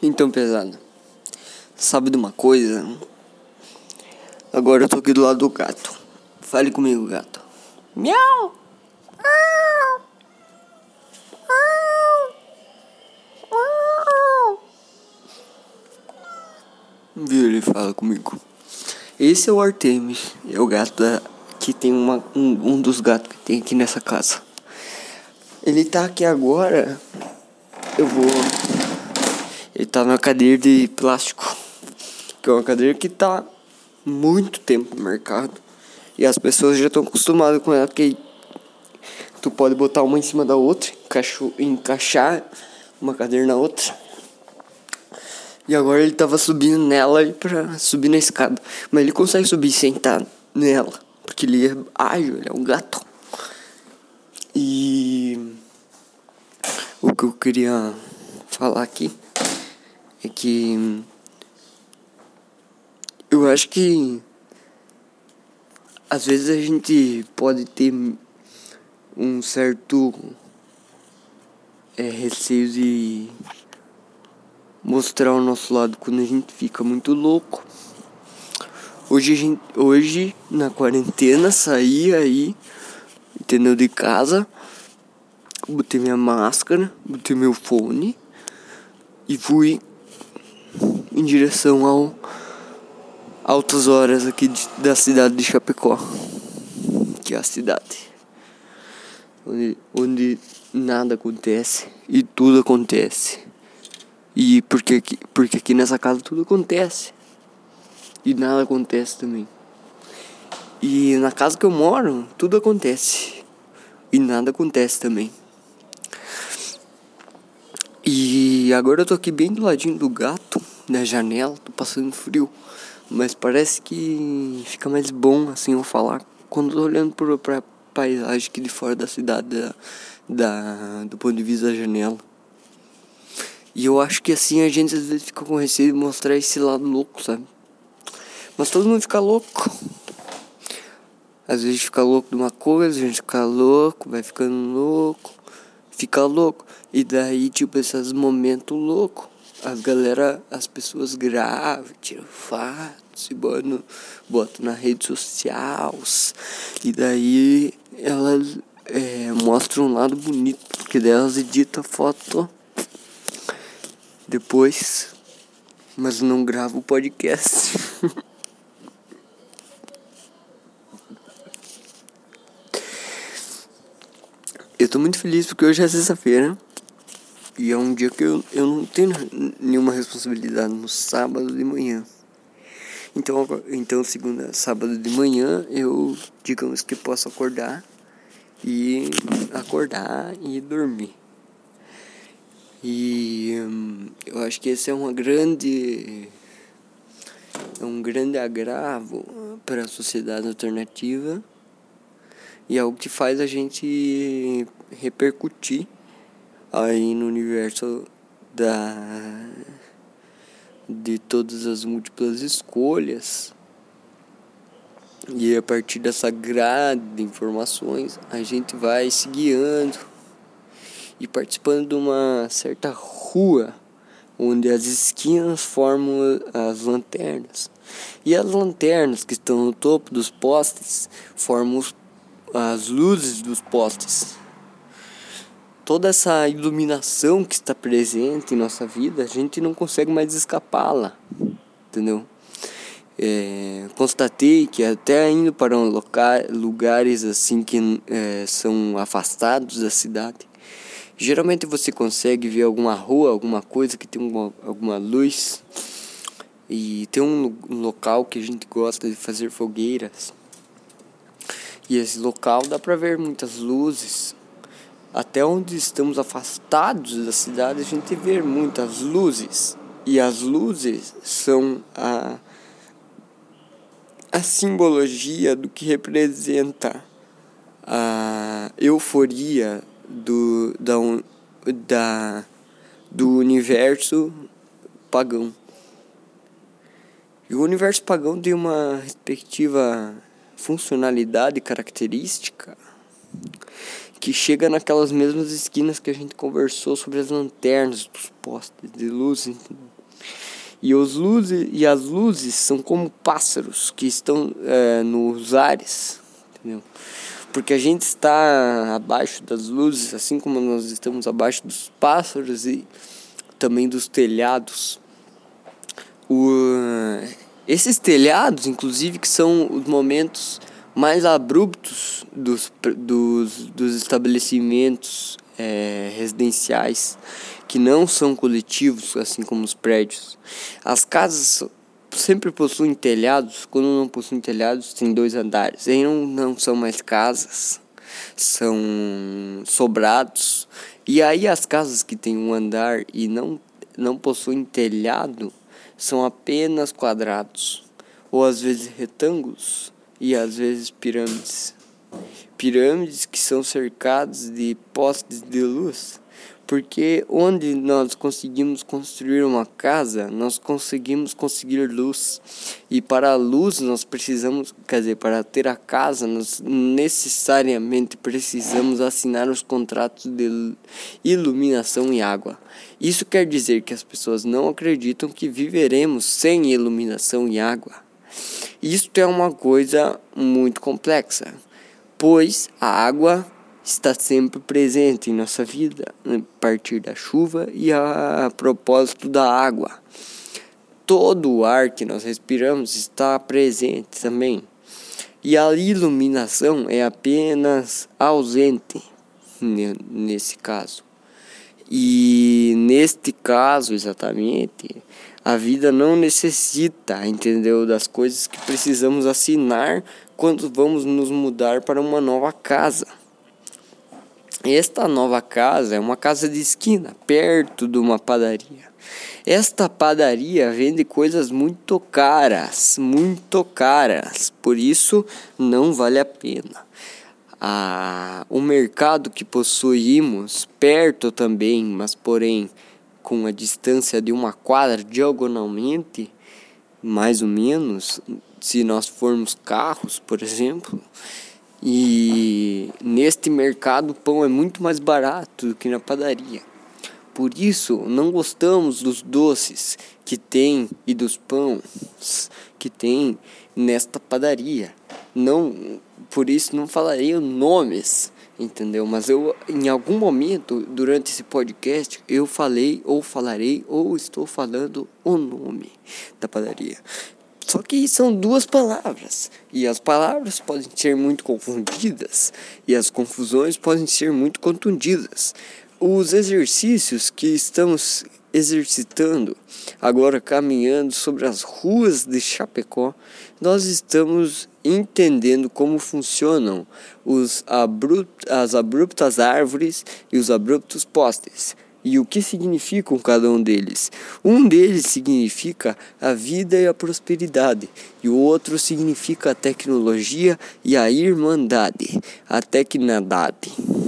Então, pesado. Sabe de uma coisa? Agora eu tô aqui do lado do gato. Fale comigo, gato. Miau! Viu? Ele fala comigo. Esse é o Artemis. É o gato da, que tem uma, um, um dos gatos que tem aqui nessa casa. Ele tá aqui agora. Eu vou. Ele tá na cadeira de plástico. Que é uma cadeira que tá muito tempo no mercado. E as pessoas já estão acostumadas com ela, porque tu pode botar uma em cima da outra, encaixar uma cadeira na outra. E agora ele tava subindo nela pra subir na escada. Mas ele consegue subir sentado nela. Porque ele é ágil, ele é um gato. E o que eu queria falar aqui é que eu acho que às vezes a gente pode ter um certo é, receio de mostrar o nosso lado quando a gente fica muito louco. Hoje, gente, hoje na quarentena, saí aí, entendeu? De casa, botei minha máscara, botei meu fone e fui em direção ao altas horas aqui de, da cidade de Chapecó, que é a cidade onde, onde nada acontece e tudo acontece. E porque, porque aqui nessa casa tudo acontece e nada acontece também. E na casa que eu moro, tudo acontece e nada acontece também. E agora eu tô aqui bem do ladinho do gato, na janela, tô passando frio. Mas parece que fica mais bom assim eu falar quando tô olhando pro, pra paisagem aqui de fora da cidade, da, da, do ponto de vista da janela. E eu acho que assim a gente às vezes fica com receio de mostrar esse lado louco, sabe? Mas todo mundo fica louco. Às vezes fica louco de uma coisa, a gente fica louco, vai ficando louco, fica louco. E daí, tipo, esses momentos loucos as galera, as pessoas gravam, tiram fotos e botam, na rede social. E daí elas é, mostram um lado bonito, porque delas edita foto depois, mas não grava o podcast. Eu tô muito feliz porque hoje é sexta-feira. E é um dia que eu, eu não tenho nenhuma responsabilidade no sábado de manhã. Então, então segunda, sábado de manhã, eu digamos que posso acordar e acordar e dormir. E hum, eu acho que esse é uma grande é um grande agravo para a sociedade alternativa e é algo que faz a gente repercutir aí no universo da de todas as múltiplas escolhas. E a partir dessa grade de informações a gente vai se guiando e participando de uma certa rua onde as esquinas formam as lanternas. E as lanternas que estão no topo dos postes formam as luzes dos postes toda essa iluminação que está presente em nossa vida, a gente não consegue mais escapá-la, entendeu? É, constatei que até indo para um local, lugares assim que é, são afastados da cidade, geralmente você consegue ver alguma rua, alguma coisa que tem uma, alguma luz e tem um, um local que a gente gosta de fazer fogueiras e esse local dá para ver muitas luzes até onde estamos afastados da cidade, a gente vê muitas luzes. E as luzes são a, a simbologia do que representa a euforia do, da, da, do universo pagão. E o universo pagão tem uma respectiva funcionalidade característica que chega naquelas mesmas esquinas que a gente conversou sobre as lanternas dos postes de luz. E, os luzes, e as luzes são como pássaros que estão é, nos ares, entendeu? Porque a gente está abaixo das luzes, assim como nós estamos abaixo dos pássaros e também dos telhados. O, esses telhados, inclusive, que são os momentos mais abruptos dos, dos, dos estabelecimentos é, residenciais, que não são coletivos, assim como os prédios. As casas sempre possuem telhados, quando não possuem telhados, tem dois andares. Aí não, não são mais casas, são sobrados. E aí as casas que têm um andar e não, não possuem telhado são apenas quadrados, ou às vezes retângulos e às vezes pirâmides. Pirâmides que são cercadas de postes de luz, porque onde nós conseguimos construir uma casa, nós conseguimos conseguir luz. E para a luz nós precisamos, quer dizer, para ter a casa, nós necessariamente precisamos assinar os contratos de iluminação e água. Isso quer dizer que as pessoas não acreditam que viveremos sem iluminação e água. Isto é uma coisa muito complexa, pois a água está sempre presente em nossa vida, a partir da chuva e a propósito da água. Todo o ar que nós respiramos está presente também. E a iluminação é apenas ausente nesse caso. E neste caso exatamente, a vida não necessita, entendeu, das coisas que precisamos assinar quando vamos nos mudar para uma nova casa. Esta nova casa é uma casa de esquina, perto de uma padaria. Esta padaria vende coisas muito caras, muito caras, por isso não vale a pena. Ah, o mercado que possuímos perto também, mas porém com a distância de uma quadra diagonalmente, mais ou menos, se nós formos carros, por exemplo. E neste mercado o pão é muito mais barato do que na padaria. Por isso, não gostamos dos doces que tem e dos pães que tem nesta padaria. Não, por isso não falarei nomes entendeu? Mas eu, em algum momento durante esse podcast, eu falei ou falarei ou estou falando o nome da padaria. Só que são duas palavras e as palavras podem ser muito confundidas e as confusões podem ser muito contundidas. Os exercícios que estamos exercitando, agora caminhando sobre as ruas de Chapecó, nós estamos entendendo como funcionam os abrupt, as abruptas árvores e os abruptos postes e o que significam cada um deles. Um deles significa a vida e a prosperidade, e o outro significa a tecnologia e a irmandade, a tecnidade.